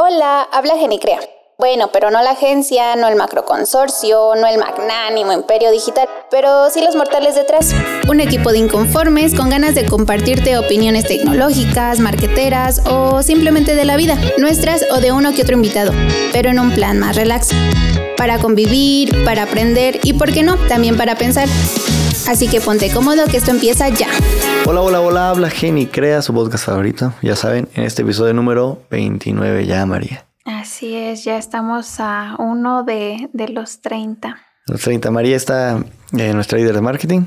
Hola, habla Genicrea. Bueno, pero no la agencia, no el macroconsorcio, no el magnánimo imperio digital, pero sí los mortales detrás. Un equipo de inconformes con ganas de compartirte opiniones tecnológicas, marqueteras o simplemente de la vida, nuestras o de uno que otro invitado, pero en un plan más relax. Para convivir, para aprender y, ¿por qué no?, también para pensar. Así que ponte cómodo que esto empieza ya. Hola, hola, hola, habla Geni, crea su podcast favorito. Ya saben, en este episodio número 29 ya, María. Así es, ya estamos a uno de, los 30. Los 30. María está eh, nuestra líder de marketing.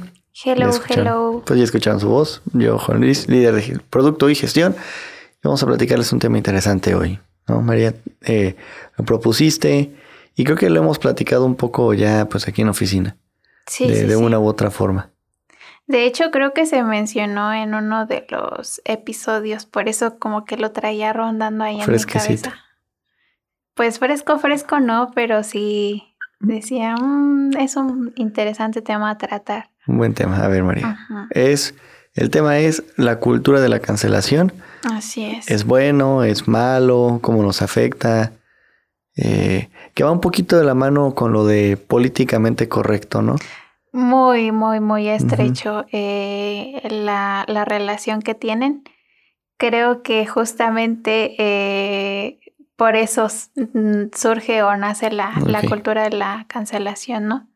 Hello, hello. Pues ya escucharon su voz. Yo, Juan Luis, líder de producto y gestión. Y vamos a platicarles un tema interesante hoy. ¿no? María, eh, lo propusiste y creo que lo hemos platicado un poco ya pues aquí en oficina de, una u otra forma. De hecho, creo que se mencionó en uno de los episodios, por eso como que lo traía rondando ahí en mi cabeza. Pues fresco, fresco no, pero sí decía, mm, es un interesante tema a tratar. Un buen tema, a ver María. Es, el tema es la cultura de la cancelación. Así es. ¿Es bueno? ¿Es malo? ¿Cómo nos afecta? Eh, que va un poquito de la mano con lo de políticamente correcto, ¿no? Muy, muy, muy estrecho eh, la, relación que tienen. Creo que justamente eh, por eso surge o nace la, la, cultura de la cancelación, ¿no?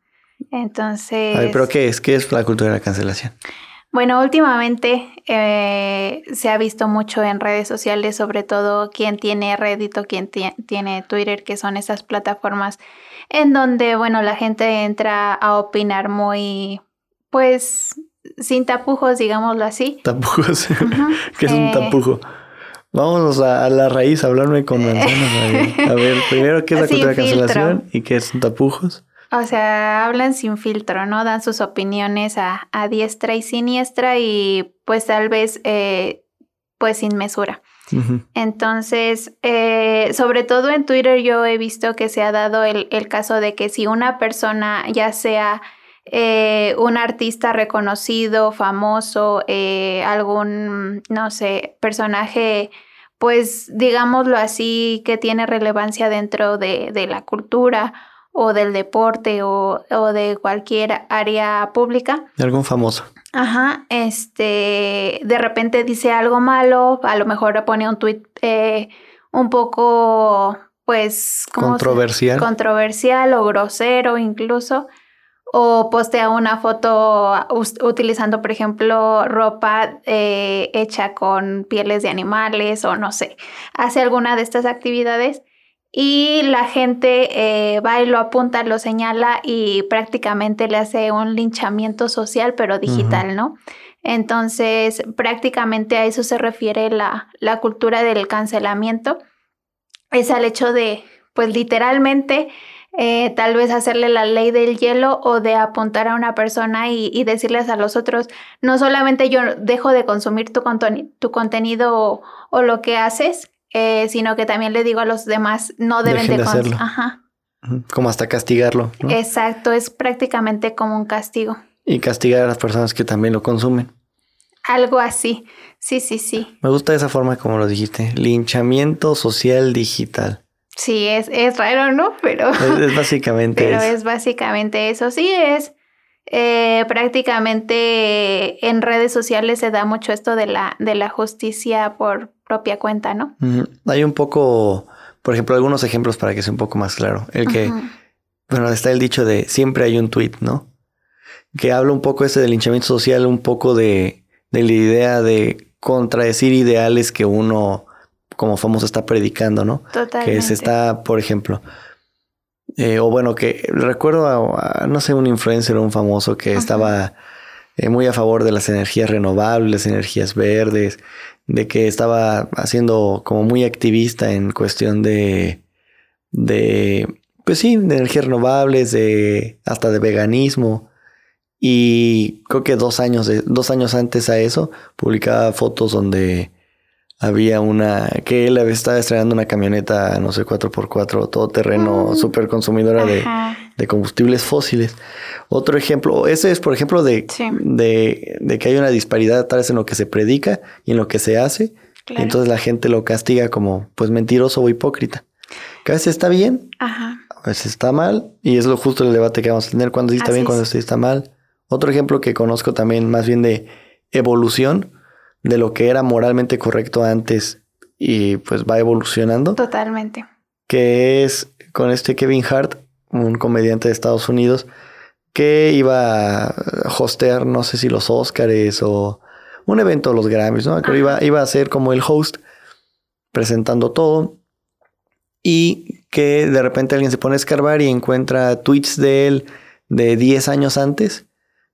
Entonces... A ver, pero ¿qué es? ¿Qué es la cultura de la cancelación? Bueno, últimamente eh, se ha visto mucho en redes sociales, sobre todo quien tiene Reddit o quien tiene Twitter, que son esas plataformas en donde, bueno, la gente entra a opinar muy, pues, sin tapujos, digámoslo así. Tapujos. ¿Qué es un eh, tapujo? Vamos a, la raíz, a hablarme con manzanas. A ver, primero, ¿qué es la cultura de cancelación y qué son tapujos? O sea, hablan sin filtro, ¿no? Dan sus opiniones a, diestra y siniestra y pues tal vez eh, pues sin mesura. Entonces, eh, sobre todo en Twitter yo he visto que se ha dado el, caso de que si una persona, ya sea eh, un artista reconocido, famoso, algún, no sé, personaje, pues digámoslo así, que tiene relevancia dentro de, de la cultura o del deporte o, de cualquier área pública. De algún famoso. Ajá, este, de repente dice algo malo, a lo mejor pone un tweet eh, un poco, pues, controversial. controversial o grosero incluso, o postea una foto utilizando, por ejemplo, ropa eh, hecha con pieles de animales o no sé, hace alguna de estas actividades y la gente eh, va y lo apunta, lo señala y prácticamente le hace un linchamiento social, pero digital, ¿no? Entonces, prácticamente a eso se refiere la, la cultura del cancelamiento. Es al hecho de, pues literalmente, eh, tal vez hacerle la ley del hielo o de apuntar a una persona y, decirles a los otros, no solamente yo dejo de consumir tu, tu contenido o, lo que haces, eh, sino que también le digo a los demás, no deben de, hacerlo. Ajá. Como hasta castigarlo. Exacto, es prácticamente como un castigo. Y castigar a las personas que también lo consumen. Algo así, sí, sí, sí. Me gusta esa forma como lo dijiste, linchamiento social digital. Sí, es, es raro, ¿no? Pero es, básicamente Pero es básicamente eso, sí, es eh, prácticamente en redes sociales se da mucho esto de la, de la justicia por propia cuenta, ¿no? Hay un poco, por ejemplo, algunos ejemplos para que sea un poco más claro. El que, bueno, está el dicho de siempre hay un tweet, ¿no? Que habla un poco ese del linchamiento social, un poco de, de la idea de contradecir ideales que uno como famoso está predicando, ¿no? Totalmente. Que se está, por ejemplo, eh, o bueno, que recuerdo a, no sé, un influencer o un famoso que estaba eh, muy a favor de las energías renovables, energías verdes, de que estaba haciendo como muy activista en cuestión de, de, pues sí, de energías renovables, de, hasta de veganismo. Y creo que dos años, de, dos años antes a eso, publicaba fotos donde había una, que él estaba estrenando una camioneta, no sé, 4x4, todo terreno, mm. súper consumidora de, de, combustibles fósiles. Otro ejemplo, ese es por ejemplo de, de, de, que hay una disparidad tal vez en lo que se predica y en lo que se hace Entonces la gente lo castiga como pues mentiroso o hipócrita. Que a veces está bien, a veces está mal, y es lo justo el debate que vamos a tener, cuando sí está bien, cuando sí está mal. Otro ejemplo que conozco también más bien de evolución, de lo que era moralmente correcto antes y pues va evolucionando. Totalmente. Que es con este Kevin Hart, un comediante de Estados Unidos, que iba a hostear, no sé si los Oscars o un evento de los Grammys, ¿no? Iba, iba a ser como el host presentando todo y que de repente alguien se pone a escarbar y encuentra tweets de él de 10 años antes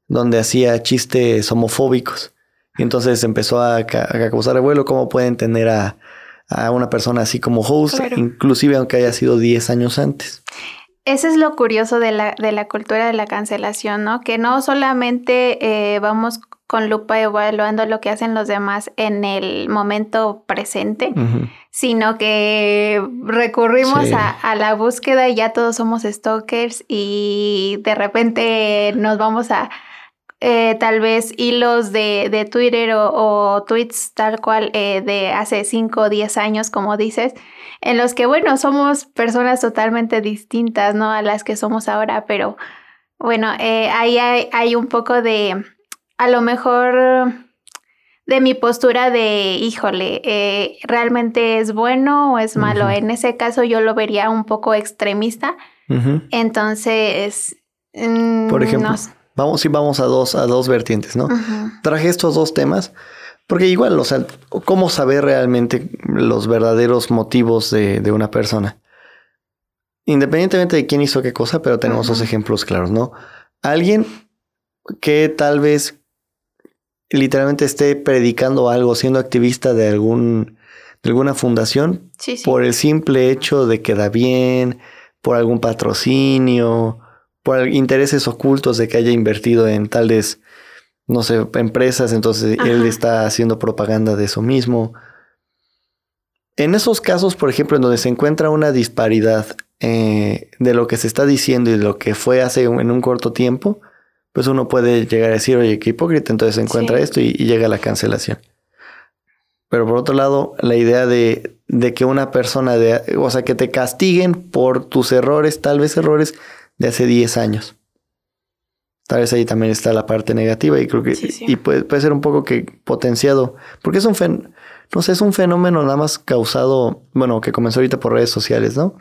donde hacía chistes homofóbicos. Y entonces empezó a, causar revuelo cómo pueden tener a, una persona así como host, inclusive aunque haya sido 10 años antes. Eso es lo curioso de la, de la cultura de la cancelación, ¿no? Que no solamente eh, vamos con lupa evaluando lo que hacen los demás en el momento presente, sino que recurrimos a, la búsqueda y ya todos somos stalkers y de repente nos vamos a eh, tal vez hilos de, Twitter o, tweets tal cual eh, de hace 5 o 10 años, como dices, en los que, bueno, somos personas totalmente distintas, ¿no? A las que somos ahora, pero bueno, eh, ahí hay, un poco de, a lo mejor, de mi postura de, híjole, ¿realmente es bueno o es malo? En ese caso yo lo vería un poco extremista. Entonces, mm, por ejemplo, vamos y vamos a dos, a dos vertientes, ¿no? Traje estos dos temas porque igual, o sea, ¿cómo saber realmente los verdaderos motivos de, una persona? Independientemente de quién hizo qué cosa, pero tenemos dos ejemplos claros, ¿no? Alguien que tal vez literalmente esté predicando algo, siendo activista de algún de alguna fundación por el simple hecho de que da bien, por algún patrocinio, por intereses ocultos de que haya invertido en tales no sé, empresas, entonces él está haciendo propaganda de eso mismo. En esos casos, por ejemplo, en donde se encuentra una disparidad eh, de lo que se está diciendo y de lo que fue hace en un corto tiempo, pues uno puede llegar a decir, oye, qué hipócrita, entonces se encuentra esto y, llega la cancelación. Pero por otro lado, la idea de, de, que una persona, de, o sea, que te castiguen por tus errores, tal vez errores de hace 10 años. Tal vez ahí también está la parte negativa y creo que y puede, puede, ser un poco que potenciado, porque es un fen, no sé, es un fenómeno nada más causado, bueno, que comenzó ahorita por redes sociales, ¿no?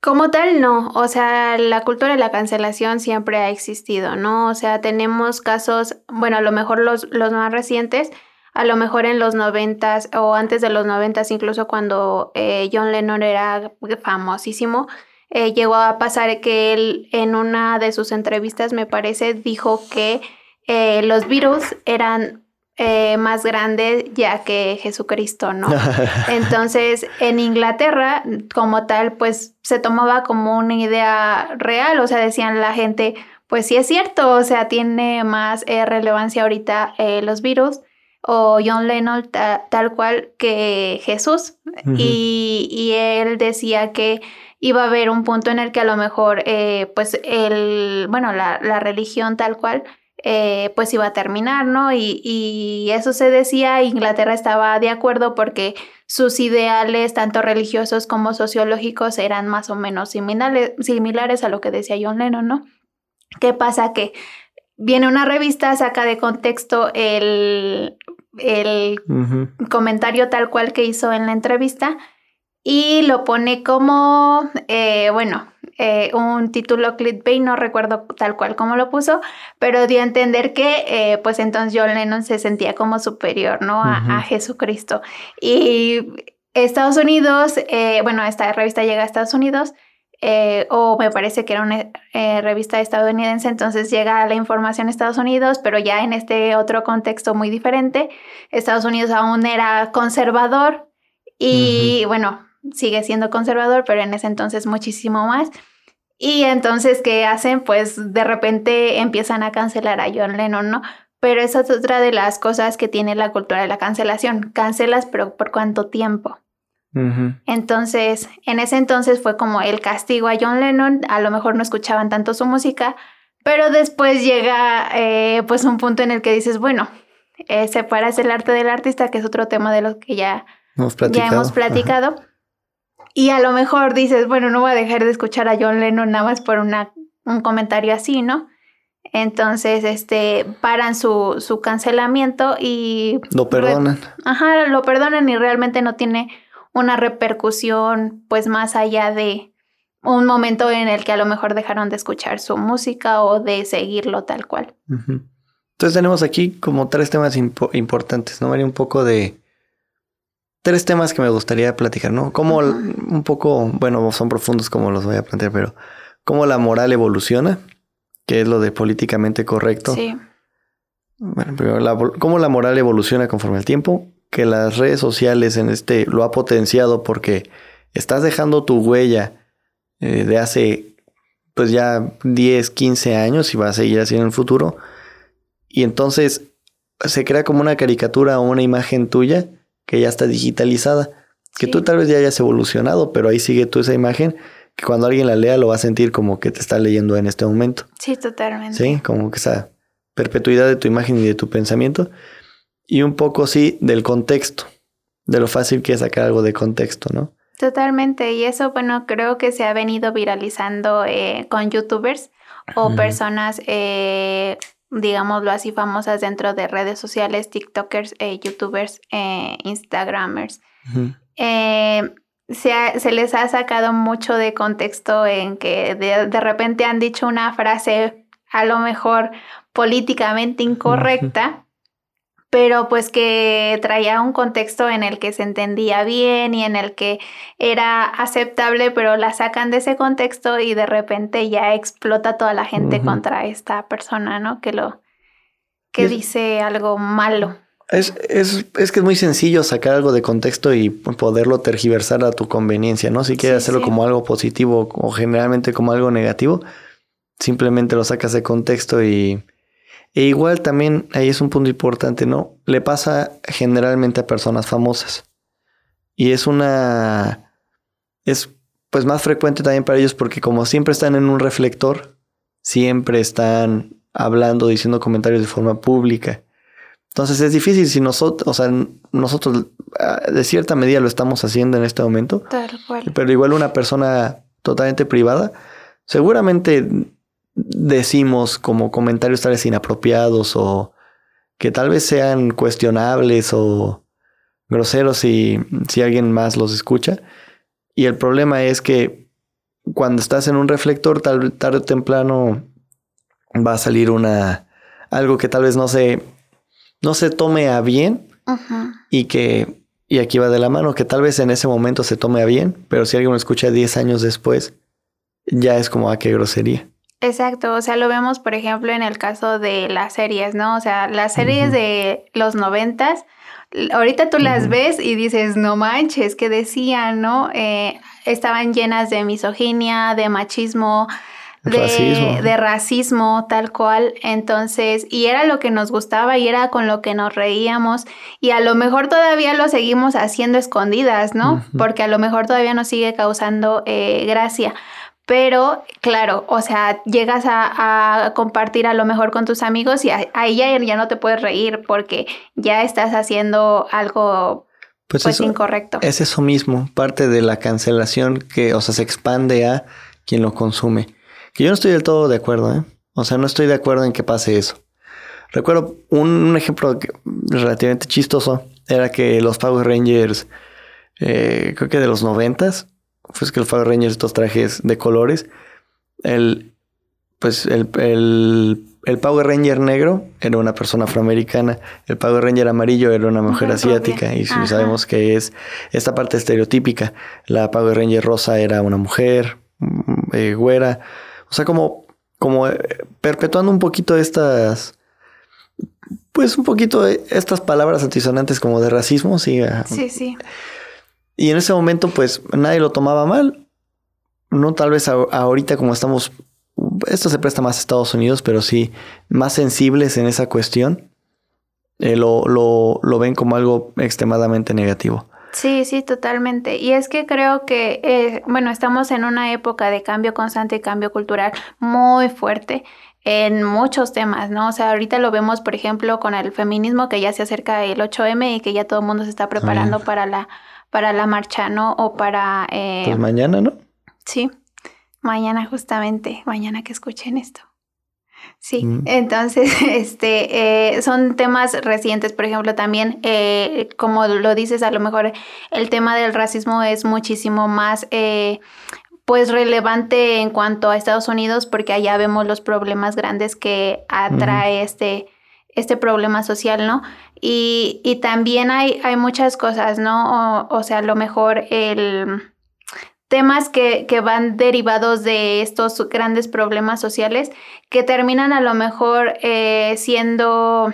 Como tal, no. O sea, la cultura de la cancelación siempre ha existido, ¿no? O sea, tenemos casos, bueno, a lo mejor los, los más recientes, a lo mejor en los noventas o antes de los noventas, incluso cuando eh, John Lennon era famosísimo, eh, llegó a pasar que él en una de sus entrevistas, me parece, dijo que eh, los virus eran eh, más grandes ya que Jesucristo, ¿no? Entonces, en Inglaterra, como tal, pues se tomaba como una idea real, o sea, decían la gente, pues sí es cierto, o sea, tiene más relevancia ahorita los virus o John Lennon tal cual que Jesús. y, y él decía que iba a haber un punto en el que a lo mejor, eh, pues, el, bueno, la, religión tal cual, eh, pues iba a terminar, ¿no? Y, y, eso se decía, Inglaterra estaba de acuerdo porque sus ideales, tanto religiosos como sociológicos, eran más o menos similares, similares a lo que decía John Lennon, ¿no? ¿Qué pasa? Que viene una revista, saca de contexto el, el comentario tal cual que hizo en la entrevista y lo pone como, eh, bueno, eh, un título clickbait, no recuerdo tal cual como lo puso, pero dio a entender que eh, pues entonces John Lennon se sentía como superior, ¿no? A, Jesucristo. Y Estados Unidos, bueno, esta revista llega a Estados Unidos, o me parece que era una revista estadounidense, entonces llega la información a Estados Unidos, pero ya en este otro contexto muy diferente. Estados Unidos aún era conservador y bueno, sigue siendo conservador, pero en ese entonces muchísimo más. Y entonces, ¿qué hacen? Pues de repente empiezan a cancelar a John Lennon, ¿no? Pero esa es otra de las cosas que tiene la cultura de la cancelación. Cancelas, pero ¿por cuánto tiempo? Entonces, en ese entonces fue como el castigo a John Lennon. A lo mejor no escuchaban tanto su música, pero después llega eh, pues un punto en el que dices, bueno, eh, separas el arte del artista, que es otro tema de lo que ya hemos platicado. Ya hemos platicado. Y a lo mejor dices, bueno, no voy a dejar de escuchar a John Lennon nada más por una, un comentario así, ¿no? Entonces, este, paran su, su cancelamiento y... Lo perdonan. Ajá, lo perdonan y realmente no tiene una repercusión, pues más allá de un momento en el que a lo mejor dejaron de escuchar su música o de seguirlo tal cual. Entonces tenemos aquí como tres temas importantes, ¿no? María? Un poco de... Tres temas que me gustaría platicar, ¿no? Como un poco, bueno, son profundos como los voy a plantear, pero cómo la moral evoluciona que es lo de políticamente correcto. Sí. Bueno, primero, cómo la moral evoluciona conforme al tiempo, que las redes sociales en este lo ha potenciado porque estás dejando tu huella eh, de hace pues ya 10, 15 años y va a seguir así en el futuro. Y entonces se crea como una caricatura o una imagen tuya que ya está digitalizada. Que tú tal vez ya hayas evolucionado, pero ahí sigue tú esa imagen que cuando alguien la lea lo va a sentir como que te está leyendo en este momento. Sí, totalmente. Sí, como que esa perpetuidad de tu imagen y de tu pensamiento. Y un poco, sí, del contexto, de lo fácil que es sacar algo de contexto, ¿no? Totalmente. Y eso, bueno, creo que se ha venido viralizando eh, con youtubers o personas, eh, digámoslo así, famosas dentro de redes sociales, TikTokers, eh, YouTubers, Instagramers. Se, les ha sacado mucho de contexto en que de, repente han dicho una frase a lo mejor políticamente incorrecta, pero pues que traía un contexto en el que se entendía bien y en el que era aceptable, pero la sacan de ese contexto y de repente ya explota toda la gente contra esta persona, ¿no? Que lo que dice algo malo. Es, es, es, que es muy sencillo sacar algo de contexto y poderlo tergiversar a tu conveniencia, ¿no? Si quieres hacerlo como algo positivo o generalmente como algo negativo, simplemente lo sacas de contexto y... E igual también, ahí es un punto importante, ¿no? Le pasa generalmente a personas famosas. Y es una... Es pues más frecuente también para ellos porque como siempre están en un reflector, siempre están hablando, diciendo comentarios de forma pública entonces es difícil si nosotros, o sea, nosotros ah, de cierta medida lo estamos haciendo en este momento. Tal cual. Pero igual una persona totalmente privada, seguramente decimos como comentarios tales inapropiados o que tal vez sean cuestionables o groseros si, si alguien más los escucha. Y el problema es que cuando estás en un reflector, tal, tarde o temprano va a salir una algo que tal vez no se no se tome a bien y que, y aquí va de la mano, que tal vez en ese momento se tome a bien, pero si alguien lo escucha 10 años después, ya es como, a ah, qué grosería. Exacto, o sea, lo vemos, por ejemplo, en el caso de las series, ¿no? O sea, las series de los noventas, ahorita tú las ves y dices, no manches, que decían, ¿no? Eh, estaban llenas de misoginia, de machismo, de racismo. tal cual. Entonces, y era lo que nos gustaba y era con lo que nos reíamos y a lo mejor todavía lo seguimos haciendo escondidas, ¿no? Porque a lo mejor todavía nos sigue causando eh, gracia. Pero claro, o sea, llegas a, compartir a lo mejor con tus amigos y ahí ya, ya, no te puedes reír porque ya estás haciendo algo pues, pues incorrecto. Es eso mismo, parte de la cancelación que, o sea, se expande a quien lo consume. Que yo no estoy del todo de acuerdo, ¿eh? O sea, no estoy de acuerdo en que pase eso. Recuerdo un, ejemplo relativamente chistoso. Era que los Power Rangers, eh, creo que de los noventas, pues que los Power Rangers, estos trajes de colores, el, pues el, el, Power Ranger negro era una persona afroamericana, el Power Ranger amarillo era una mujer asiática y sabemos que es esta parte estereotípica. La Power Ranger rosa era una mujer mm, eh, güera. O sea, como, como eh, perpetuando un poquito estas, pues un poquito estas palabras antisonantes como de racismo, sí. Sí, sí. Y en ese momento, pues nadie lo tomaba mal. No tal vez ahorita como estamos, esto se presta más a Estados Unidos, pero sí más sensibles en esa cuestión, eh, lo, lo, lo ven como algo extremadamente negativo. Sí, sí, totalmente. Y es que creo que, eh, bueno, estamos en una época de cambio constante y cambio cultural muy fuerte. en muchos temas, ¿no? O sea, ahorita lo vemos, por ejemplo, con el feminismo, que ya se acerca el 8M y que ya todo el mundo se está preparando para la para la marcha, ¿no? O para... Eh, pues mañana, ¿no? Sí, mañana justamente, mañana que escuchen esto. Sí, mm. entonces, este, eh, son temas recientes, por ejemplo, también, eh, como lo dices, a lo mejor el tema del racismo es muchísimo más, eh, pues, relevante en cuanto a Estados Unidos, porque allá vemos los problemas grandes que atrae este, este problema social, ¿no? Y, y también hay, hay muchas cosas, ¿no? O, o sea, a lo mejor el temas que, que, van derivados de estos grandes problemas sociales que terminan a lo mejor eh, siendo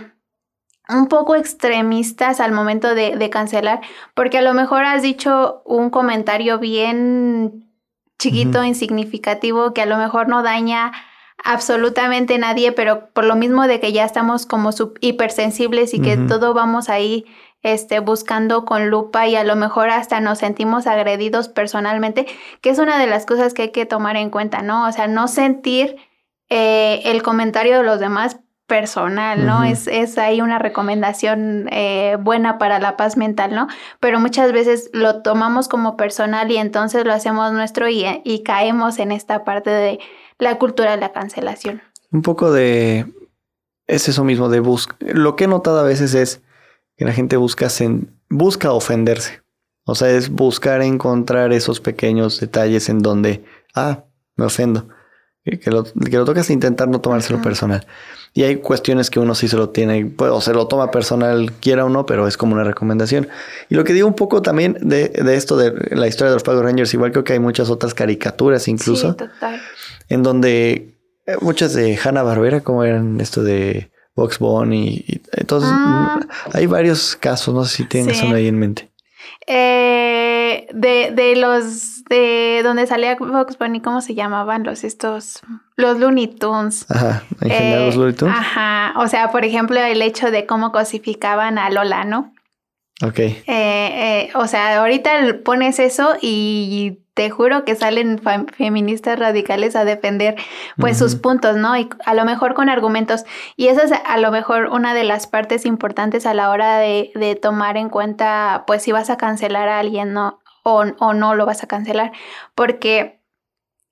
un poco extremistas al momento de, de, cancelar, porque a lo mejor has dicho un comentario bien chiquito, insignificativo, que a lo mejor no daña absolutamente nadie, pero por lo mismo de que ya estamos como hipersensibles y que todo vamos ahí este, buscando con lupa y a lo mejor hasta nos sentimos agredidos personalmente, que es una de las cosas que hay que tomar en cuenta, ¿no? O sea, no sentir eh, el comentario de los demás personal, ¿no? es, es ahí una recomendación eh, buena para la paz mental, ¿no? Pero muchas veces lo tomamos como personal y entonces lo hacemos nuestro y, y caemos en esta parte de la cultura de la cancelación. Un poco de... Es eso mismo, de buscar... Lo que he notado a veces es que la gente busca, busca ofenderse. O sea, es buscar encontrar esos pequeños detalles en donde, ah, me ofendo. Que lo, que lo tocas intentar no tomárselo personal. Y hay cuestiones que uno sí se lo tiene, pues, o se lo toma personal, quiera o no, pero es como una recomendación. Y lo que digo un poco también de, de esto de la historia de los Power Rangers, igual creo que hay muchas otras caricaturas incluso, sí, total. En donde eh, muchas de Hanna Barbera, como eran esto de Box Bunny. Y, entonces, ah. hay varios casos, no sé si tienes uno ahí en mente. Eh, de, de los de donde salía Box Bunny, ¿cómo se llamaban los estos? Los Looney Tunes. Ajá, en general los Looney Tunes. Ajá, o sea, por ejemplo, el hecho de cómo cosificaban a Lola, ¿no? Ok. Eh, eh, o sea, ahorita pones eso y te juro que salen feministas radicales a defender pues sus puntos, ¿no? Y a lo mejor con argumentos. Y esa es a lo mejor una de las partes importantes a la hora de, de tomar en cuenta pues si vas a cancelar a alguien, ¿no? O, o no lo vas a cancelar. Porque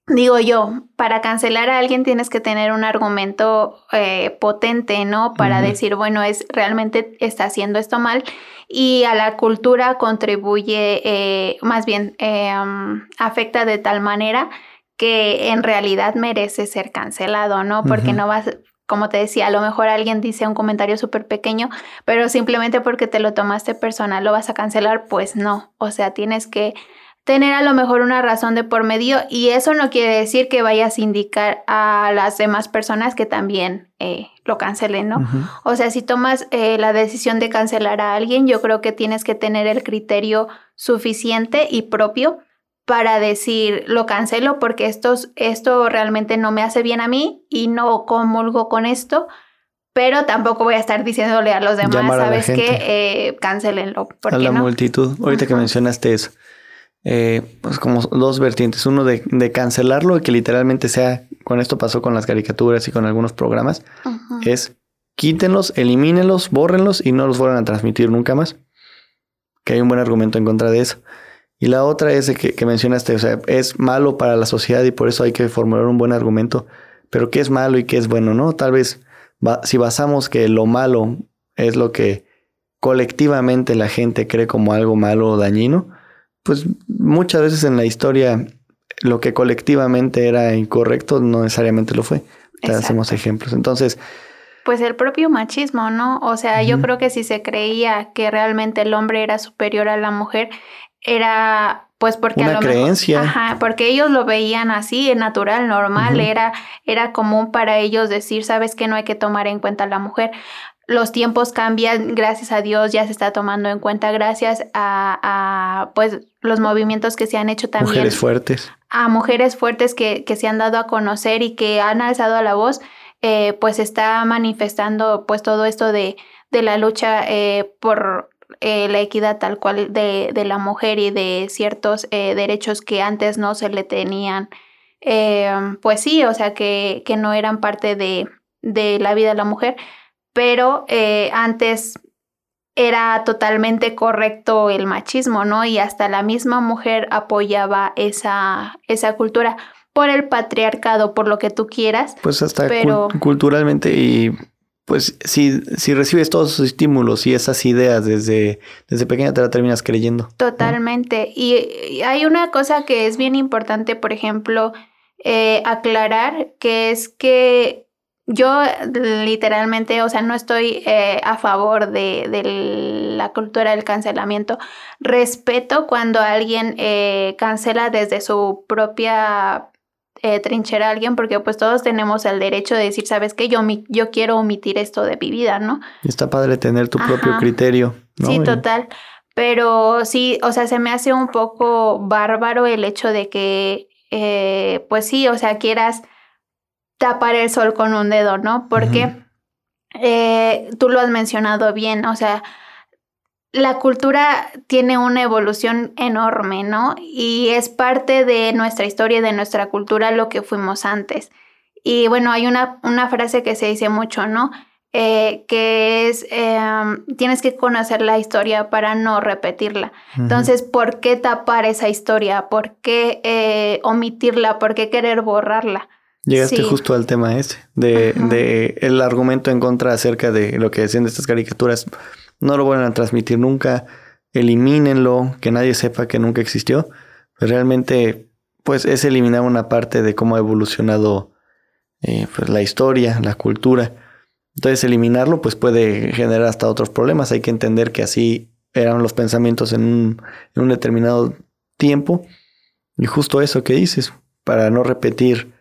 digo yo, para cancelar a alguien tienes que tener un argumento eh, potente, ¿no? Para decir, bueno, es realmente está haciendo esto mal y a la cultura contribuye, eh, más bien, eh, afecta de tal manera que en realidad merece ser cancelado, ¿no? Porque no vas, como te decía, a lo mejor alguien dice un comentario súper pequeño, pero simplemente porque te lo tomaste personal lo vas a cancelar, pues no. O sea, tienes que tener a lo mejor una razón de por medio y eso no quiere decir que vayas a indicar a las demás personas que también eh, lo cancelen, ¿no? O sea, si tomas eh, la decisión de cancelar a alguien, yo creo que tienes que tener el criterio suficiente y propio para decir lo cancelo porque esto, esto realmente no me hace bien a mí y no comulgo con esto, pero tampoco voy a estar diciéndole a los demás, ¿sabes qué? Eh, cancelenlo. a la multitud. Ahorita que mencionaste eso eh, pues como dos vertientes. Uno de, de, cancelarlo y que literalmente sea, con esto pasó con las caricaturas y con algunos programas, es quítenlos, elimínenlos, bórrenlos y no los vuelvan a transmitir nunca más. Que hay un buen argumento en contra de eso. Y la otra es que, que mencionaste, o sea, es malo para la sociedad y por eso hay que formular un buen argumento. Pero qué es malo y qué es bueno, ¿no? Tal vez si basamos que lo malo es lo que colectivamente la gente cree como algo malo o dañino, pues muchas veces en la historia lo que colectivamente era incorrecto no necesariamente lo fue. Te hacemos ejemplos. Entonces... Pues el propio machismo, ¿no? O sea, yo creo que si se creía que realmente el hombre era superior a la mujer, era pues porque una creencia. ajá, porque ellos lo veían así, natural, normal, era era común para ellos decir, sabes que no hay que tomar en cuenta a la mujer los tiempos cambian, gracias a Dios ya se está tomando en cuenta, gracias a, pues los movimientos que se han hecho también. Mujeres fuertes. A mujeres fuertes que, que se han dado a conocer y que han alzado la voz, eh, pues está manifestando pues todo esto de, de la lucha eh, por eh, la equidad tal cual de, de, la mujer y de ciertos derechos que antes no se le tenían eh, pues sí, o sea, que, que no eran parte de, de, la vida de la mujer, pero eh, antes era totalmente correcto el machismo, ¿no? Y hasta la misma mujer apoyaba esa, esa cultura por el patriarcado, por lo que tú quieras. Pues hasta culturalmente y pues si, si recibes todos esos estímulos y esas ideas desde, desde pequeña te la terminas creyendo. Totalmente. Y, hay una cosa que es bien importante, por ejemplo, eh, aclarar, que es que yo literalmente, o sea, no estoy eh, a favor de, de, la cultura del cancelamiento. Respeto cuando alguien eh, cancela desde su propia eh, trinchera a alguien porque pues todos tenemos el derecho de decir, sabes qué, yo, yo quiero omitir esto de mi vida, ¿no? Está padre tener tu propio criterio. Sí, total. Pero sí, o sea, se me hace un poco bárbaro el hecho de que, eh, pues sí, o sea, quieras tapar el sol con un dedo, ¿no? Porque eh, tú lo has mencionado bien, o sea, la cultura tiene una evolución enorme, ¿no? Y es parte de nuestra historia y de nuestra cultura lo que fuimos antes. Y bueno, hay una, una frase que se dice mucho, ¿no? Eh, que es, em, tienes que conocer la historia para no repetirla. Entonces, ¿por qué tapar esa historia? ¿Por qué eh, omitirla? ¿Por qué querer borrarla? Llegaste justo al tema ese, de, de, el argumento en contra acerca de lo que decían de estas caricaturas no lo vuelvan a transmitir nunca, elimínenlo, que nadie sepa que nunca existió. Pues realmente, pues es eliminar una parte de cómo ha evolucionado eh, pues, la historia, la cultura. Entonces eliminarlo pues puede generar hasta otros problemas. Hay que entender que así eran los pensamientos en un, en un determinado tiempo. Y justo eso que dices, para no repetir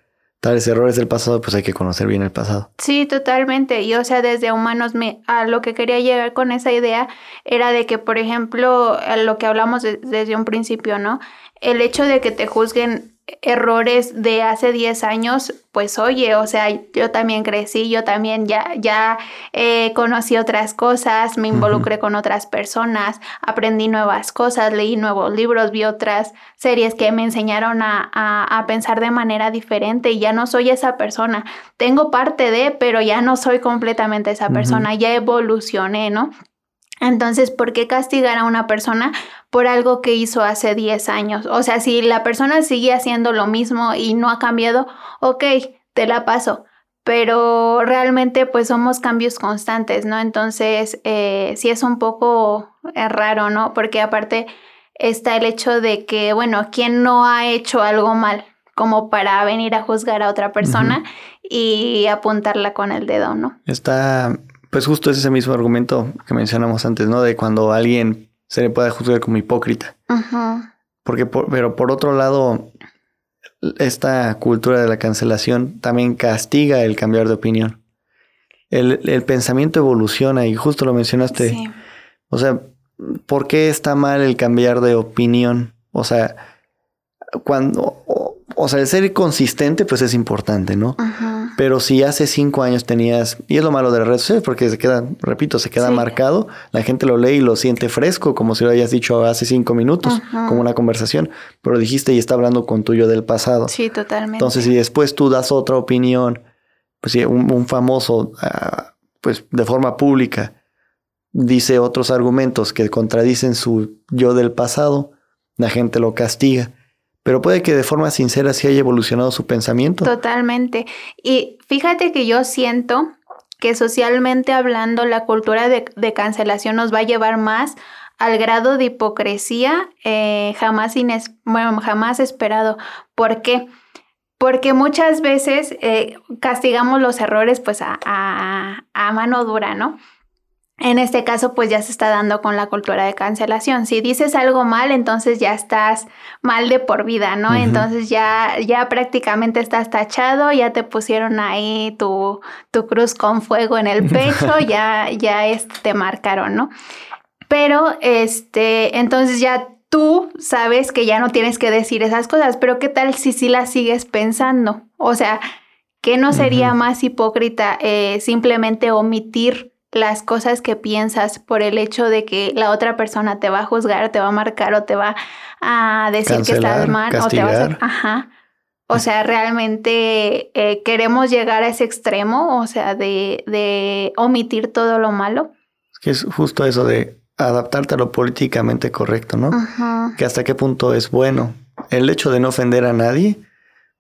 tales errores del pasado, pues hay que conocer bien el pasado. Sí, totalmente. Y o sea, desde humanos, me, a lo que quería llegar con esa idea era de que, por ejemplo, a lo que hablamos desde un principio, ¿no? El hecho de que te juzguen errores de hace 10 años, pues oye, o sea, yo también crecí, yo también ya, ya eh, conocí otras cosas, me involucré con otras personas, aprendí nuevas cosas, leí nuevos libros, vi otras series que me enseñaron a, a, pensar de manera diferente y ya no soy esa persona. Tengo parte de, pero ya no soy completamente esa persona, ya evolucioné, ¿no? Entonces, ¿por qué castigar a una persona por algo que hizo hace 10 años? O sea, si la persona sigue haciendo lo mismo y no ha cambiado, ok, te la paso. Pero realmente pues somos cambios constantes, ¿no? Entonces, eh, sí es un poco eh, raro, ¿no? Porque aparte está el hecho de que, bueno, ¿quién no ha hecho algo mal? como para venir a juzgar a otra persona y apuntarla con el dedo, ¿no? Está pues justo es ese mismo argumento que mencionamos antes, ¿no? De cuando alguien se le puede juzgar como hipócrita. Ajá. Porque, pero por otro lado, esta cultura de la cancelación también castiga el cambiar de opinión. El, el pensamiento evoluciona y justo lo mencionaste. Sí. O sea, ¿por qué está mal el cambiar de opinión? O sea, cuando, o sea, el ser consistente, pues es importante, ¿no? Pero si hace cinco años tenías, y es lo malo de las redes sociales, porque se queda, repito, se queda marcado, la gente lo lee y lo siente fresco, como si lo hayas dicho hace cinco minutos, como una conversación, pero dijiste y está hablando con tuyo del pasado. Sí, totalmente. Entonces, si después tú das otra opinión, pues si un, famoso, ah, pues de forma pública, dice otros argumentos que contradicen su yo del pasado, la gente lo castiga pero puede que de forma sincera sí haya evolucionado su pensamiento. Totalmente. Y fíjate que yo siento que socialmente hablando la cultura de, cancelación nos va a llevar más al grado de hipocresía eh, jamás, bueno, jamás esperado. ¿Por qué? Porque muchas veces eh, castigamos los errores pues a, a mano dura, ¿no? En este caso, pues ya se está dando con la cultura de cancelación. Si dices algo mal, entonces ya estás mal de por vida, ¿no? Entonces ya, ya prácticamente estás tachado, ya te pusieron ahí tu, tu cruz con fuego en el pecho, ya, ya te marcaron, ¿no? Pero, este, entonces ya tú sabes que ya no tienes que decir esas cosas, pero ¿qué tal si sí las sigues pensando? O sea, ¿qué no sería más hipócrita eh, simplemente omitir las cosas que piensas por el hecho de que la otra persona te va a juzgar, te va a marcar o te va a decir que estás mal o te va a hacer, ajá. O sea, realmente eh, queremos llegar a ese extremo, o sea, de, de omitir todo lo malo. Es que es justo eso de adaptarte a lo políticamente correcto, ¿no? Que hasta qué punto es bueno. El hecho de no ofender a nadie,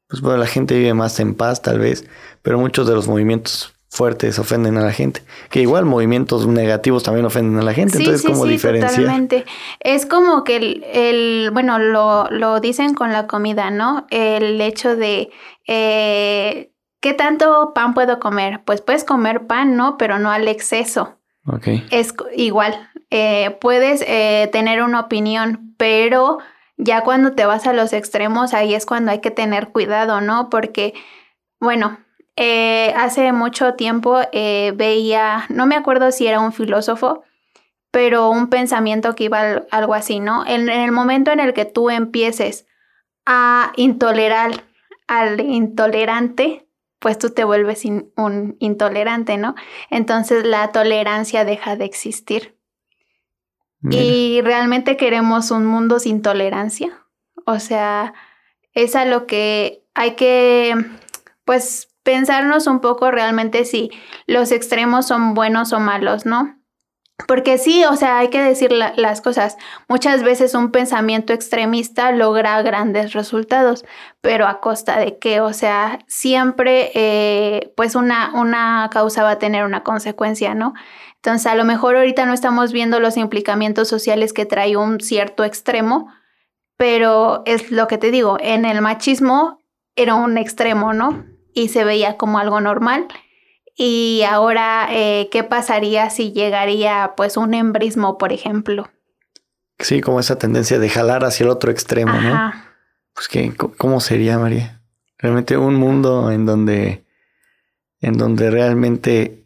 pues bueno, la gente vive más en paz tal vez, pero muchos de los movimientos fuertes ofenden a la gente. Que igual movimientos negativos también ofenden a la gente. Entonces, ¿cómo sí, diferenciar? Totalmente. Es como que el, el bueno, lo, lo, dicen con la comida, ¿no? El hecho de eh, ¿qué tanto pan puedo comer? Pues puedes comer pan, ¿no? Pero no al exceso. Ok. Es igual. Eh, puedes eh, tener una opinión, pero ya cuando te vas a los extremos, ahí es cuando hay que tener cuidado, ¿no? Porque, bueno, eh, hace mucho tiempo eh, veía, no me acuerdo si era un filósofo, pero un pensamiento que iba algo así, ¿no? En, el momento en el que tú empieces a intolerar al intolerante, pues tú te vuelves un intolerante, ¿no? Entonces la tolerancia deja de existir. Y realmente queremos un mundo sin tolerancia. O sea, es a lo que hay que, pues, pensarnos un poco realmente si los extremos son buenos o malos, ¿no? Porque sí, o sea, hay que decir las cosas. Muchas veces un pensamiento extremista logra grandes resultados, pero a costa de qué? O sea, siempre, eh, pues una, una causa va a tener una consecuencia, ¿no? Entonces, a lo mejor ahorita no estamos viendo los implicamientos sociales que trae un cierto extremo, pero es lo que te digo, en el machismo era un extremo, ¿no? Y se veía como algo normal. Y ahora, eh, ¿qué pasaría si llegaría pues un embrismo, por ejemplo? Sí, como esa tendencia de jalar hacia el otro extremo, ¿no? Pues que, ¿cómo sería, María? Realmente un mundo en donde, en donde realmente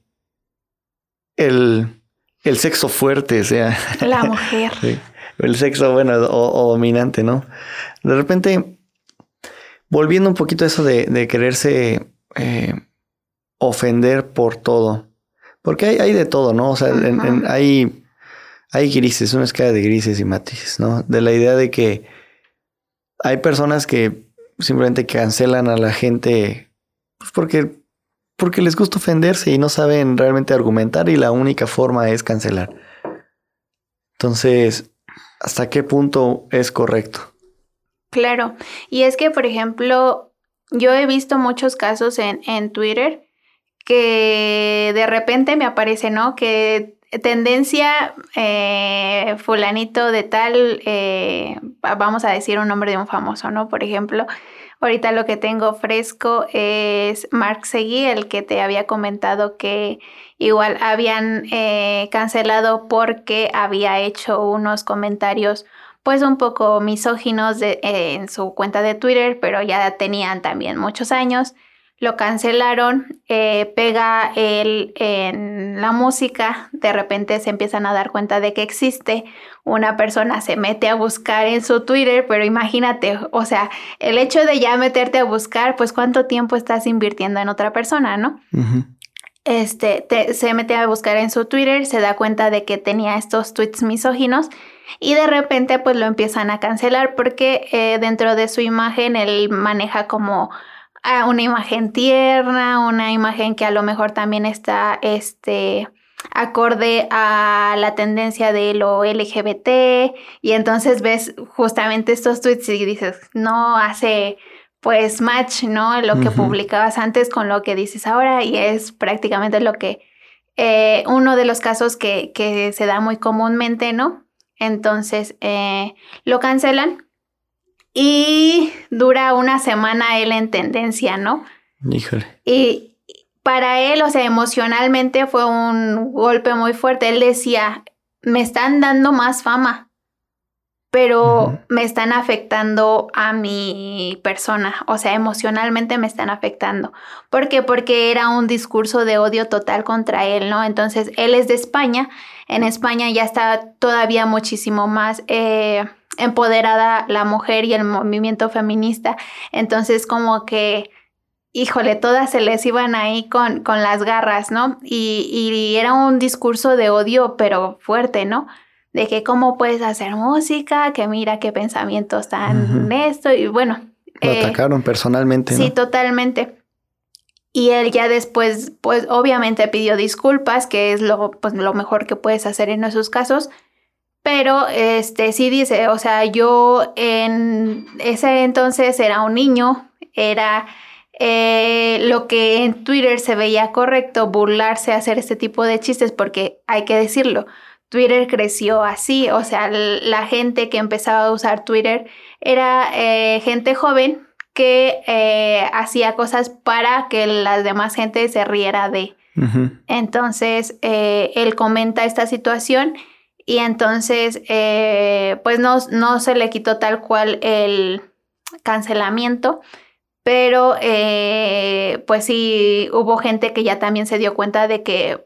el, el sexo fuerte sea... La mujer. el sexo, bueno, o, dominante, ¿no? De repente volviendo un poquito a eso de, quererse eh, ofender por todo. Porque hay, hay, de todo, ¿no? O sea, hay, hay grises, una escala de grises y matices, ¿no? De la idea de que hay personas que simplemente cancelan a la gente pues porque, porque les gusta ofenderse y no saben realmente argumentar y la única forma es cancelar. Entonces, ¿hasta qué punto es correcto? Claro, y es que, por ejemplo, yo he visto muchos casos en, en Twitter que de repente me aparece, ¿no? Que tendencia eh, fulanito de tal, eh, vamos a decir un nombre de un famoso, ¿no? Por ejemplo, ahorita lo que tengo fresco es Mark Seguí, el que te había comentado que igual habían eh, cancelado porque había hecho unos comentarios pues un poco misóginos de, eh, en su cuenta de Twitter, pero ya tenían también muchos años. Lo cancelaron, eh, pega él en la música, de repente se empiezan a dar cuenta de que existe, una persona se mete a buscar en su Twitter, pero imagínate, o sea, el hecho de ya meterte a buscar, pues cuánto tiempo estás invirtiendo en otra persona, ¿no? Este, se mete a buscar en su Twitter, se da cuenta de que tenía estos tweets misóginos y de repente pues lo empiezan a cancelar porque eh, dentro de su imagen él maneja como ah, una imagen tierna, una imagen que a lo mejor también está este acorde a la tendencia de lo LGBT y entonces ves justamente estos tweets y dices, no hace pues match, ¿no? Lo que publicabas antes con lo que dices ahora y es prácticamente lo que eh, uno de los casos que, que se da muy comúnmente, ¿no? Entonces eh, lo cancelan y dura una semana él en tendencia, ¿no? Híjole. Y para él, o sea, emocionalmente fue un golpe muy fuerte. Él decía, me están dando más fama, pero me están afectando a mi persona, o sea, emocionalmente me están afectando. ¿Por qué? Porque era un discurso de odio total contra él, ¿no? Entonces, él es de España en España ya está todavía muchísimo más eh, empoderada la mujer y el movimiento feminista. Entonces como que, híjole, todas se les iban ahí con, con las garras, ¿no? Y, y era un discurso de odio, pero fuerte, ¿no? De que cómo puedes hacer música, que mira qué pensamientos están en esto y bueno, Lo eh, atacaron personalmente. Sí, totalmente. Y él ya después, pues obviamente pidió disculpas, que es lo, pues, lo mejor que puedes hacer en esos casos. Pero este sí dice, o sea, yo en ese entonces era un niño, era eh, lo que en Twitter se veía correcto, burlarse, hacer este tipo de chistes, porque hay que decirlo, Twitter creció así, o sea, la gente que empezaba a usar Twitter era eh, gente joven que eh, hacía cosas para que la demás gente se riera de. Entonces, él comenta esta situación y entonces, pues no, no se le quitó tal cual el cancelamiento, pero eh, pues sí hubo gente que ya también se dio cuenta de que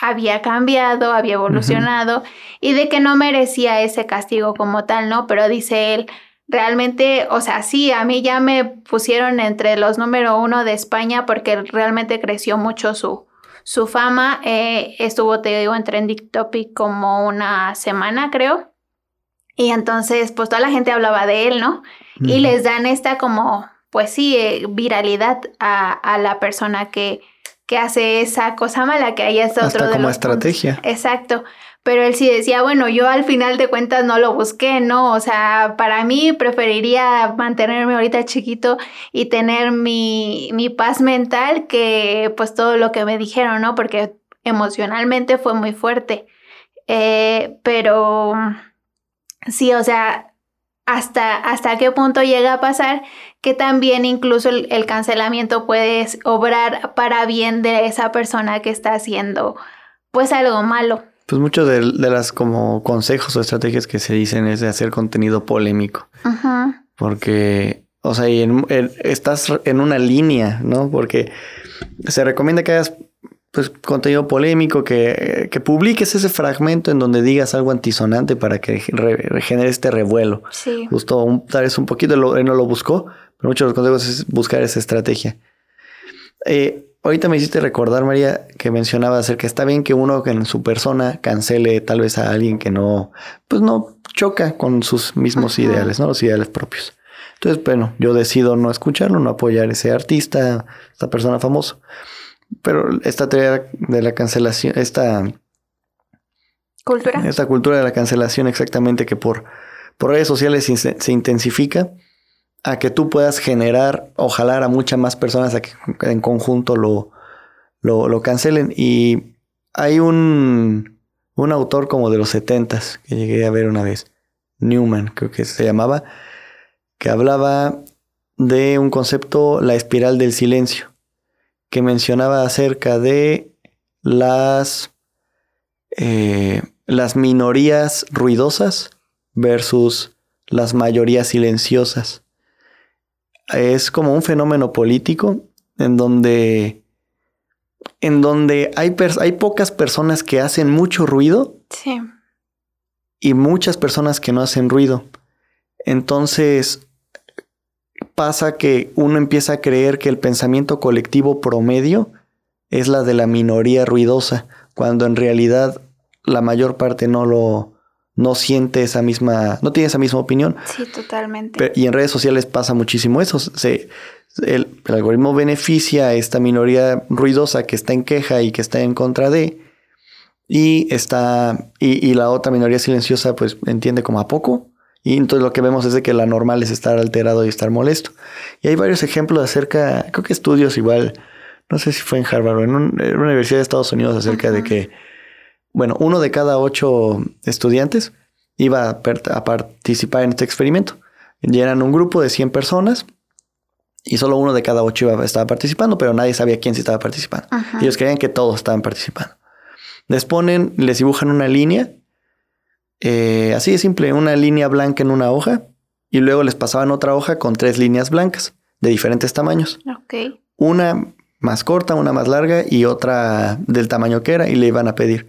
había cambiado, había evolucionado y de que no merecía ese castigo como tal, ¿no? Pero dice él, realmente, o sea, sí, a mí ya me pusieron entre los número uno de España porque realmente creció mucho su, su fama. Eh, estuvo, te digo, en Trending Topic como una semana, creo. Y entonces, pues toda la gente hablaba de él, ¿no? Y les dan esta como pues sí, eh, viralidad a, la persona que, que hace esa cosa mala, que ahí está otro Hasta como estrategia. Exacto. Pero él sí decía, bueno, yo al final de cuentas no lo busqué, ¿no? O sea, para mí preferiría mantenerme ahorita chiquito y tener mi, mi paz mental que pues todo lo que me dijeron, ¿no? Porque emocionalmente fue muy fuerte. Eh, pero sí, o sea, hasta, hasta qué punto llega a pasar que también incluso el, cancelamiento puede obrar para bien de esa persona que está haciendo pues algo malo. Pues muchos de, las como consejos o estrategias que se dicen es de hacer contenido polémico. Porque, o sea, estás en una línea, ¿no? Porque se recomienda que hagas pues contenido polémico, que, que, publiques ese fragmento en donde digas algo antisonante para que genere este revuelo. Sí. Justo un, tal vez un poquito, él no lo buscó, pero muchos de los consejos es buscar esa estrategia. Eh, ahorita me hiciste recordar, María, que mencionaba acerca, que está bien que uno en su persona cancele tal vez a alguien que no, pues no choca con sus mismos ideales, ¿no? Los ideales propios. Entonces, bueno, yo decido no escucharlo, no apoyar a ese artista, esta persona famosa. Pero esta teoría de la cancelación, esta cultura. Esta cultura de la cancelación exactamente que por, por redes sociales se, intensifica a que tú puedas generar o jalar a muchas más personas a que en conjunto lo, lo, cancelen. Y hay un, un autor como de los setentas que llegué a ver una vez, Newman creo que se llamaba, que hablaba de un concepto, la espiral del silencio que mencionaba acerca de las, eh, las minorías ruidosas versus las mayorías silenciosas. Es como un fenómeno político en donde, en donde hay, hay pocas personas que hacen mucho ruido y muchas personas que no hacen ruido. Entonces, pasa que uno empieza a creer que el pensamiento colectivo promedio es la de la minoría ruidosa, cuando en realidad la mayor parte no lo no siente esa misma, no tiene esa misma opinión. Sí, totalmente. y en redes sociales pasa muchísimo eso. Se, el, algoritmo beneficia a esta minoría ruidosa que está en queja y que está en contra de, y está, y, y la otra minoría silenciosa, pues entiende como a poco y entonces lo que vemos es de que la normal es estar alterado y estar molesto. Y hay varios ejemplos acerca, creo que estudios igual, no sé si fue en Harvard o en, una universidad de Estados Unidos acerca de que, bueno, uno de cada ocho estudiantes iba a, participar en este experimento. Y eran un grupo de 100 personas y solo uno de cada ocho iba, estaba participando, pero nadie sabía quién sí estaba participando. Ellos creían que todos estaban participando. Les ponen, les dibujan una línea eh, así de simple, una línea blanca en una hoja y luego les pasaban otra hoja con tres líneas blancas de diferentes tamaños. Una más corta, una más larga y otra del tamaño que era y le iban a pedir.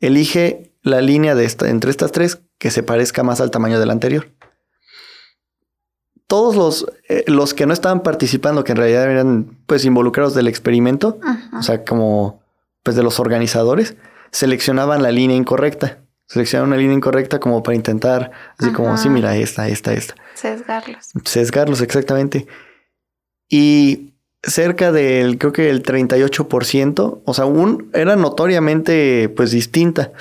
Elige la línea de esta, entre estas tres que se parezca más al tamaño del anterior. Todos los, eh, los que no estaban participando, que en realidad eran pues involucrados del experimento, o sea, como pues de los organizadores, seleccionaban la línea incorrecta seleccionar una línea incorrecta como para intentar, así como, sí, mira, esta, esta, esta. Sesgarlos. Sesgarlos, exactamente. Y cerca del, creo que el 38%, o sea, un, era notoriamente pues distinta.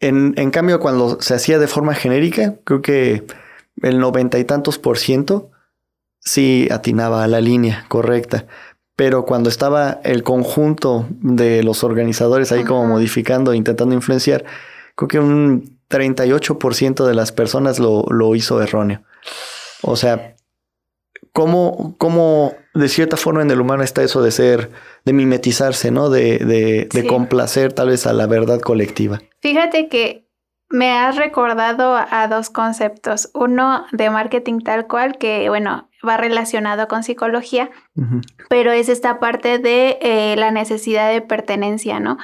En, en cambio, cuando se hacía de forma genérica, creo que el noventa y tantos por ciento sí atinaba a la línea correcta. Pero cuando estaba el conjunto de los organizadores ahí como modificando, intentando influenciar, creo que un 38% de las personas lo, lo hizo erróneo. O sea, ¿cómo, ¿cómo, de cierta forma en el humano está eso de ser, de mimetizarse, ¿no? De, de, de complacer tal vez a la verdad colectiva. Fíjate que me has recordado a dos conceptos. Uno de marketing tal cual, que bueno, va relacionado con psicología, pero es esta parte de eh, la necesidad de pertenencia, ¿no?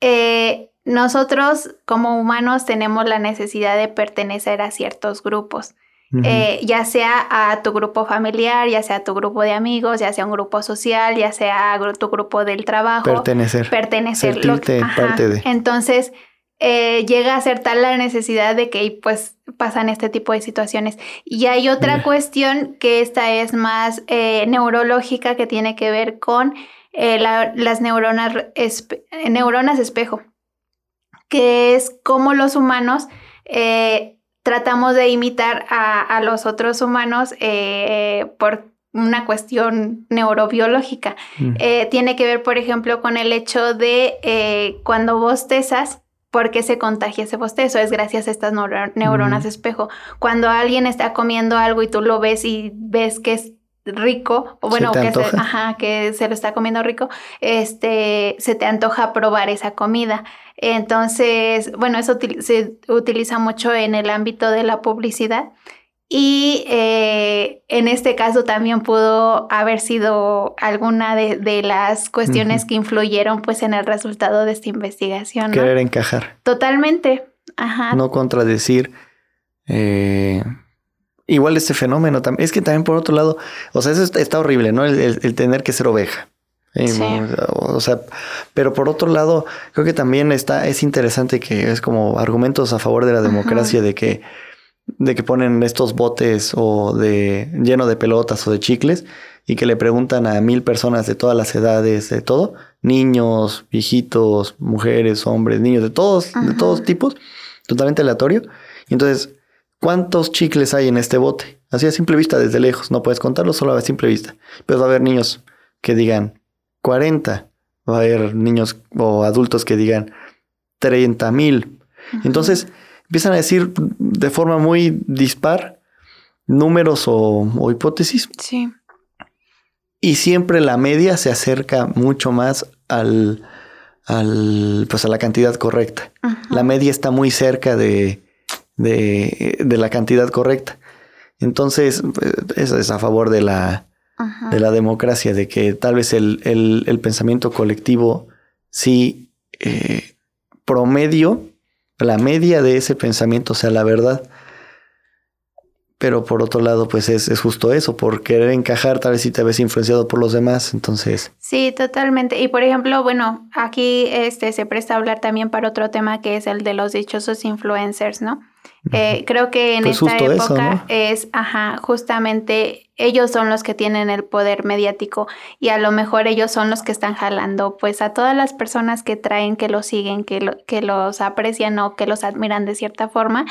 Eh, nosotros como humanos tenemos la necesidad de pertenecer a ciertos grupos. Eh, ya sea a tu grupo familiar, ya sea a tu grupo de amigos, ya sea un grupo social, ya sea a tu grupo del trabajo. Pertenecer. Pertenecer. parte de. Entonces, eh, llega a ser tal la necesidad de que pues pasan este tipo de situaciones. Y hay otra cuestión que esta es más eh, neurológica que tiene que ver con eh, las neuronas, neuronas espejo, que es como los humanos tratamos de imitar a, los otros humanos por una cuestión neurobiológica. Mm. tiene que ver, por ejemplo, con el hecho de cuando bostezas, ¿Por qué se contagia ese bostezo? Es gracias a estas neuronas espejo. Cuando alguien está comiendo algo y tú lo ves y ves que es rico, o bueno, que, se, ajá, que se lo está comiendo rico, este, se te antoja probar esa comida. Entonces, bueno, eso se utiliza mucho en el ámbito de la publicidad y eh, en este caso también pudo haber sido alguna de, las cuestiones que influyeron pues en el resultado de esta investigación. Querer encajar. Totalmente. Ajá. No contradecir. Eh, igual este fenómeno también. Es que también por otro lado, o sea, eso está, horrible, ¿no? El, tener que ser oveja. Sí. O sea, pero por otro lado, creo que también está, es interesante que es como argumentos a favor de la democracia, de que de que ponen estos botes o de lleno de pelotas o de chicles y que le preguntan a mil personas de todas las edades, de todo, niños, viejitos, mujeres, hombres, niños, de todos, de todos tipos, totalmente aleatorio. Y entonces, ¿cuántos chicles hay en este bote? Así a simple vista, desde lejos, no puedes contarlo solo a simple vista. Pero va a haber niños que digan 40, va a haber niños o adultos que digan 30 mil. Entonces, empiezan a decir de forma muy dispar números o, hipótesis. Sí. Y siempre la media se acerca mucho más al, al pues a la cantidad correcta. La media está muy cerca de, de, la cantidad correcta. Entonces, eso es a favor de la, de la democracia, de que tal vez el, el, pensamiento colectivo sí eh, promedio la media de ese pensamiento sea la verdad. Pero por otro lado, pues es, justo eso, por querer encajar, tal vez si te ves influenciado por los demás, entonces. Sí, totalmente. Y por ejemplo, bueno, aquí este se presta a hablar también para otro tema que es el de los dichosos influencers, ¿no? Eh, creo que en pues esta época es, ajá, justamente ellos son los que tienen el poder mediático y a lo mejor ellos son los que están jalando pues a todas las personas que traen, que los siguen, que, que los aprecian o que los admiran de cierta forma.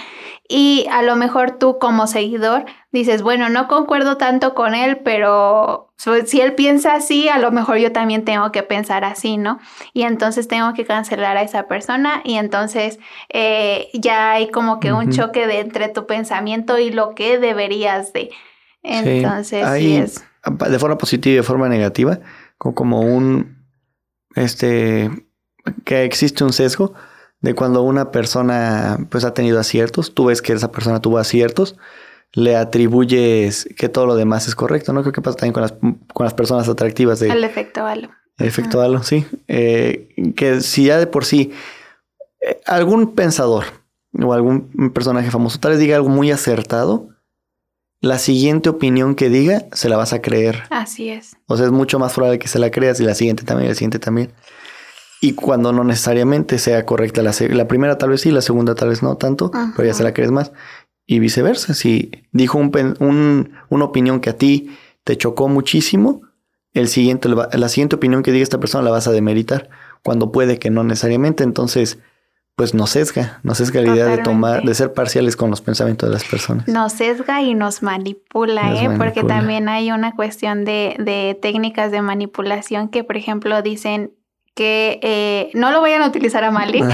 Y a lo mejor tú como seguidor dices, bueno, no concuerdo tanto con él, pero si él piensa así, a lo mejor yo también tengo que pensar así, ¿no? Y entonces tengo que cancelar a esa persona y entonces eh, ya hay como que un choque de entre tu pensamiento y lo que deberías de. Entonces, sí, es. De forma positiva y de forma negativa, como un, este, que existe un sesgo de cuando una persona pues ha tenido aciertos, tú ves que esa persona tuvo aciertos, le atribuyes que todo lo demás es correcto, ¿no? Creo que pasa también con las, con las personas atractivas. De, el efecto halo. El efecto halo, sí. Eh, que si ya de por sí eh, algún pensador o algún personaje famoso tal vez diga algo muy acertado, la siguiente opinión que diga se la vas a creer. Así es. O sea, es mucho más probable que se la creas y la siguiente también y la siguiente también. y cuando no necesariamente sea correcta la, la primera tal vez sí, la segunda tal vez no tanto, pero ya se la crees más. Y viceversa, si dijo un, una opinión que a ti te chocó muchísimo, el siguiente, la siguiente opinión que diga esta persona la vas a demeritar, cuando puede que no necesariamente. Entonces, pues nos sesga, nos sesga la idea de tomar, de ser parciales con los pensamientos de las personas. Nos sesga y nos manipula, ¿eh? porque también hay una cuestión de, de, técnicas de manipulación que, por ejemplo, dicen que eh, no lo vayan a utilizar a Mali.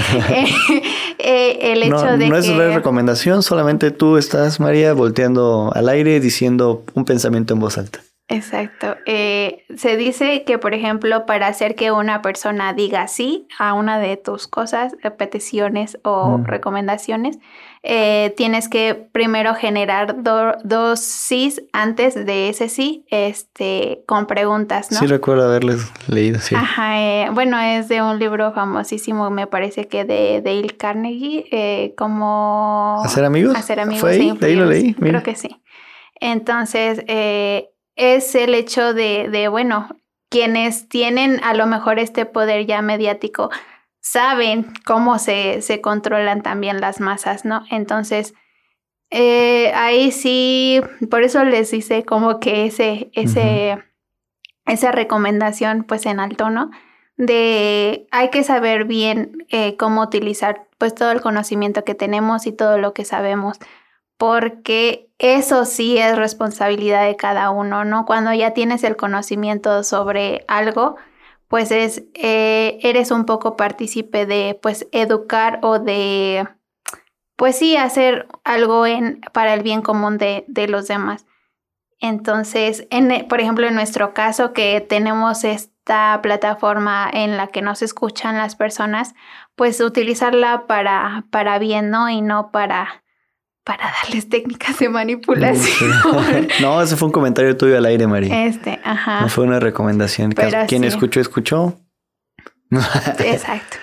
Eh, eh, el hecho de no es una recomendación, solamente tú estás, María, volteando al aire diciendo un pensamiento en voz alta. Exacto. Eh, se dice que, por ejemplo, para hacer que una persona diga sí a una de tus cosas, eh, peticiones o mm. recomendaciones, eh, tienes que primero generar dos sís antes de ese sí, este, con preguntas, ¿no? Sí, recuerdo haberles leído, sí. Ajá, bueno, es de un libro famosísimo, me parece que de Dale Carnegie, como... ¿Hacer amigos? Hacer amigos. ¿Fue ahí? ¿De ahí lo leí? Creo que sí. Entonces, eh, es el hecho de, de, bueno, quienes tienen a lo mejor este poder ya mediático saben cómo se, se controlan también las masas, ¿no? Entonces, eh, ahí sí, por eso les hice como que ese, ese, esa recomendación pues en alto, ¿no? De hay que saber bien eh, cómo utilizar pues todo el conocimiento que tenemos y todo lo que sabemos porque eso sí es responsabilidad de cada uno, ¿no? Cuando ya tienes el conocimiento sobre algo, pues es, eh, eres un poco partícipe de, pues, educar o de, pues sí, hacer algo en, para el bien común de, de los demás. Entonces, en, por ejemplo, en nuestro caso que tenemos esta plataforma en la que nos escuchan las personas, pues utilizarla para, para bien, ¿no? Y no para para darles técnicas de manipulación. no, ese fue un comentario tuyo al aire, María. Este, ajá. No fue una recomendación. Quien escuchó, escuchó. Exacto.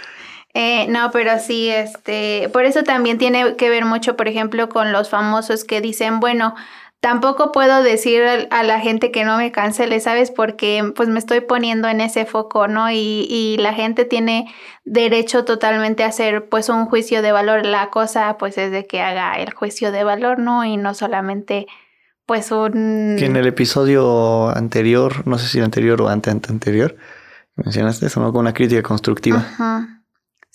Eh, no, pero sí, este, por eso también tiene que ver mucho, por ejemplo, con los famosos que dicen, bueno, Tampoco puedo decir a la gente que no me cancele, ¿sabes? Porque pues me estoy poniendo en ese foco, ¿no? Y, y, la gente tiene derecho totalmente a hacer pues un juicio de valor. La cosa pues es de que haga el juicio de valor, ¿no? Y no solamente pues un... Que en el episodio anterior, no sé si el anterior o ante, ante anterior, mencionaste eso, ¿no? Con una crítica constructiva. Ajá.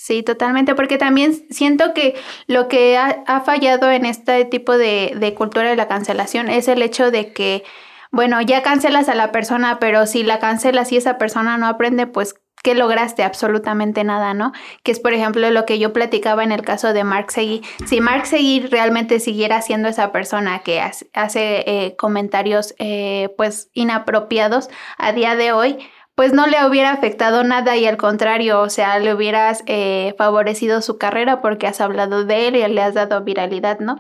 Sí, totalmente, porque también siento que lo que ha, fallado en este tipo de, de, cultura de la cancelación es el hecho de que, bueno, ya cancelas a la persona, pero si la cancelas y esa persona no aprende, pues, ¿qué lograste? Absolutamente nada, ¿no? Que es, por ejemplo, lo que yo platicaba en el caso de Mark Seguí. Si Mark Seguí realmente siguiera siendo esa persona que hace, eh, comentarios, eh, pues, inapropiados a día de hoy, pues no le hubiera afectado nada y al contrario, o sea, le hubieras eh, favorecido su carrera porque has hablado de él y le has dado viralidad, ¿no?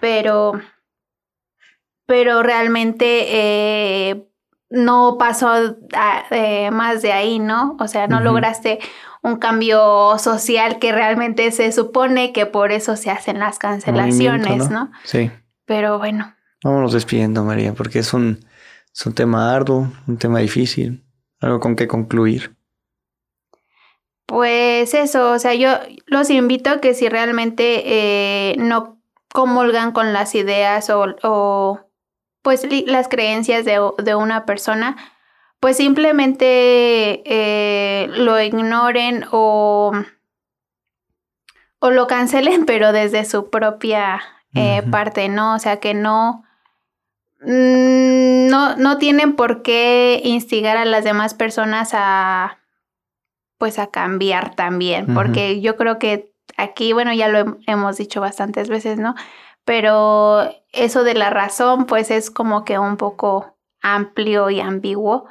Pero, pero realmente eh, no pasó eh, más de ahí, ¿no? O sea, no lograste un cambio social que realmente se supone que por eso se hacen las cancelaciones, ¿no? Sí. Pero bueno. Vámonos despidiendo, María, porque es un es un tema arduo, un tema difícil, algo con que concluir. Pues eso, o sea, yo los invito a que si realmente eh, no comulgan con las ideas o, pues las creencias de, de, una persona, pues simplemente eh, lo ignoren o, o lo cancelen, pero desde su propia eh, parte, ¿no? O sea, que no no, no tienen por qué instigar a las demás personas a pues a cambiar también, porque yo creo que aquí, bueno, ya lo hemos dicho bastantes veces, ¿no? Pero eso de la razón, pues es como que un poco amplio y ambiguo.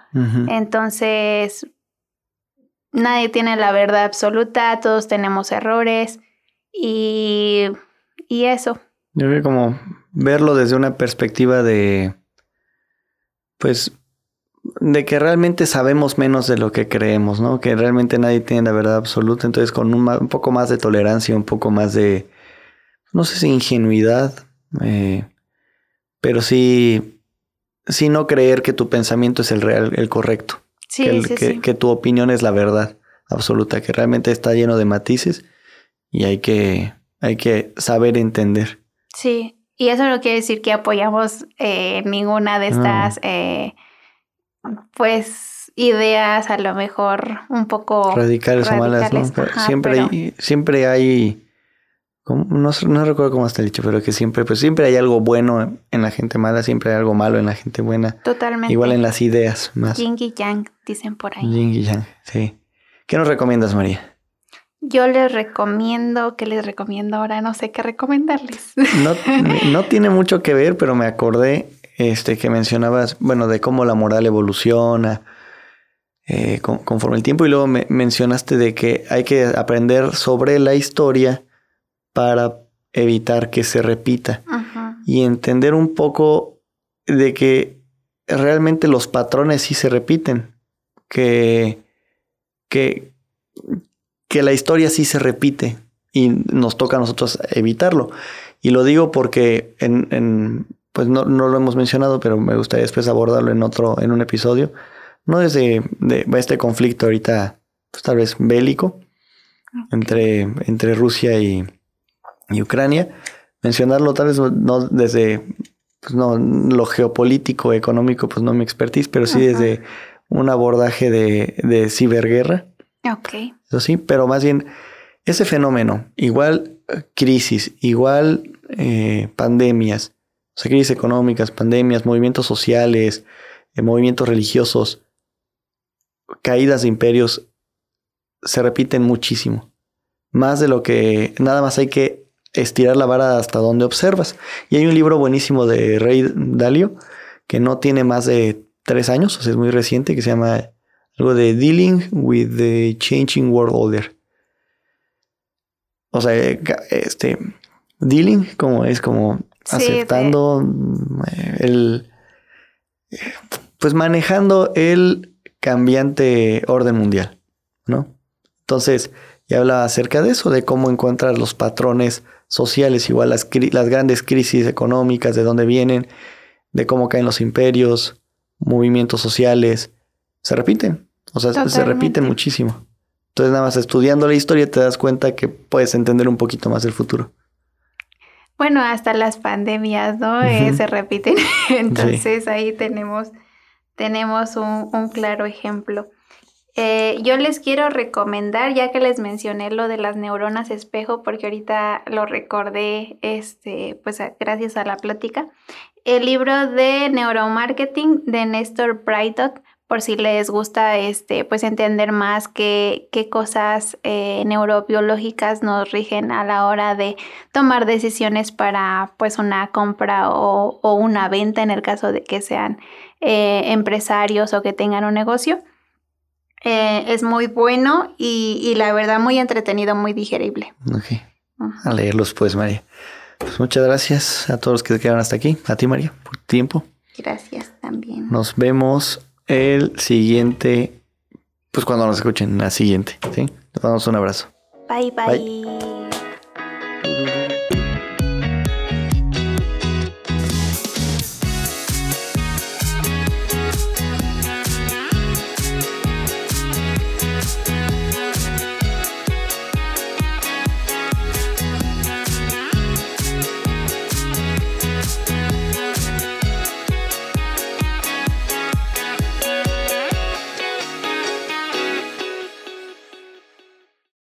Entonces, nadie tiene la verdad absoluta, todos tenemos errores y, y eso. Yo creo como verlo desde una perspectiva de, pues, de que realmente sabemos menos de lo que creemos, ¿no? Que realmente nadie tiene la verdad absoluta, entonces con un, poco más de tolerancia, un poco más de, no sé si ingenuidad, eh, pero sí, sí no creer que tu pensamiento es el real, el correcto. Sí, que, sí, que tu opinión es la verdad. absoluta, que realmente está lleno de matices y hay que, hay que saber entender. Sí, y eso no quiere decir que apoyamos eh, ninguna de estas, eh, pues, ideas a lo mejor un poco radicales, o malas, ¿no? siempre, hay, siempre hay, no, no, recuerdo cómo está dicho, pero que siempre, pues siempre hay algo bueno en la gente mala, siempre hay algo malo en la gente buena. Totalmente. Igual en las ideas más. Yin y Yang, dicen por ahí. Yin y Yang, sí. ¿Qué nos recomiendas, María? Yo les recomiendo, ¿qué les recomiendo ahora? No sé qué recomendarles. No, no tiene mucho que ver, pero me acordé este, que mencionabas, bueno, de cómo la moral evoluciona eh, conforme el tiempo y luego me mencionaste de que hay que aprender sobre la historia para evitar que se repita y entender un poco de que realmente los patrones sí se repiten, que, que, que la historia sí se repite y nos toca a nosotros evitarlo. Y lo digo porque en, en pues no, no, lo hemos mencionado, pero me gustaría después abordarlo en otro, en un episodio. No desde de este conflicto ahorita, pues, tal vez bélico, entre, entre Rusia y, y Ucrania. Mencionarlo tal vez no desde pues no, lo geopolítico, económico, pues no mi expertise, pero sí desde un abordaje de, de ciberguerra. Ok. Eso sí, pero más bien ese fenómeno, igual eh, crisis, igual eh, pandemias, o sea, crisis económicas, pandemias, movimientos sociales, eh, movimientos religiosos, caídas de imperios, se repiten muchísimo. Más de lo que nada más hay que estirar la vara hasta donde observas. Y hay un libro buenísimo de Rey Dalio que no tiene más de tres años, o sea, es muy reciente, que se llama algo de Dealing with the Changing World Order. O sea, este, dealing como es como aceptando eh, el, pues manejando el cambiante orden mundial, ¿no? Entonces, ya hablaba acerca de eso, de cómo encuentras los patrones sociales, igual las, las grandes crisis económicas, de dónde vienen, de cómo caen los imperios, movimientos sociales, se repiten. O sea, se repiten muchísimo. Entonces, nada más estudiando la historia te das cuenta que puedes entender un poquito más el futuro. Bueno, hasta las pandemias, ¿no? Eh, se repiten. Entonces, ahí tenemos, tenemos un, un claro ejemplo. Eh, yo les quiero recomendar, ya que les mencioné lo de las neuronas espejo, porque ahorita lo recordé, este, pues gracias a la plática, el libro de neuromarketing de Néstor Brightot, por si les gusta, este, pues entender más qué, qué cosas eh, neurobiológicas nos rigen a la hora de tomar decisiones para, pues, una compra o, una venta en el caso de que sean eh, empresarios o que tengan un negocio. Eh, es muy bueno y, la verdad muy entretenido, muy digerible. Ok. A leerlos pues, María. Pues muchas gracias a todos los que se quedaron hasta aquí. A ti, María, por tu tiempo. Gracias también. Nos vemos el siguiente, pues cuando nos escuchen, la siguiente, ¿sí? Nos damos un abrazo. bye. bye.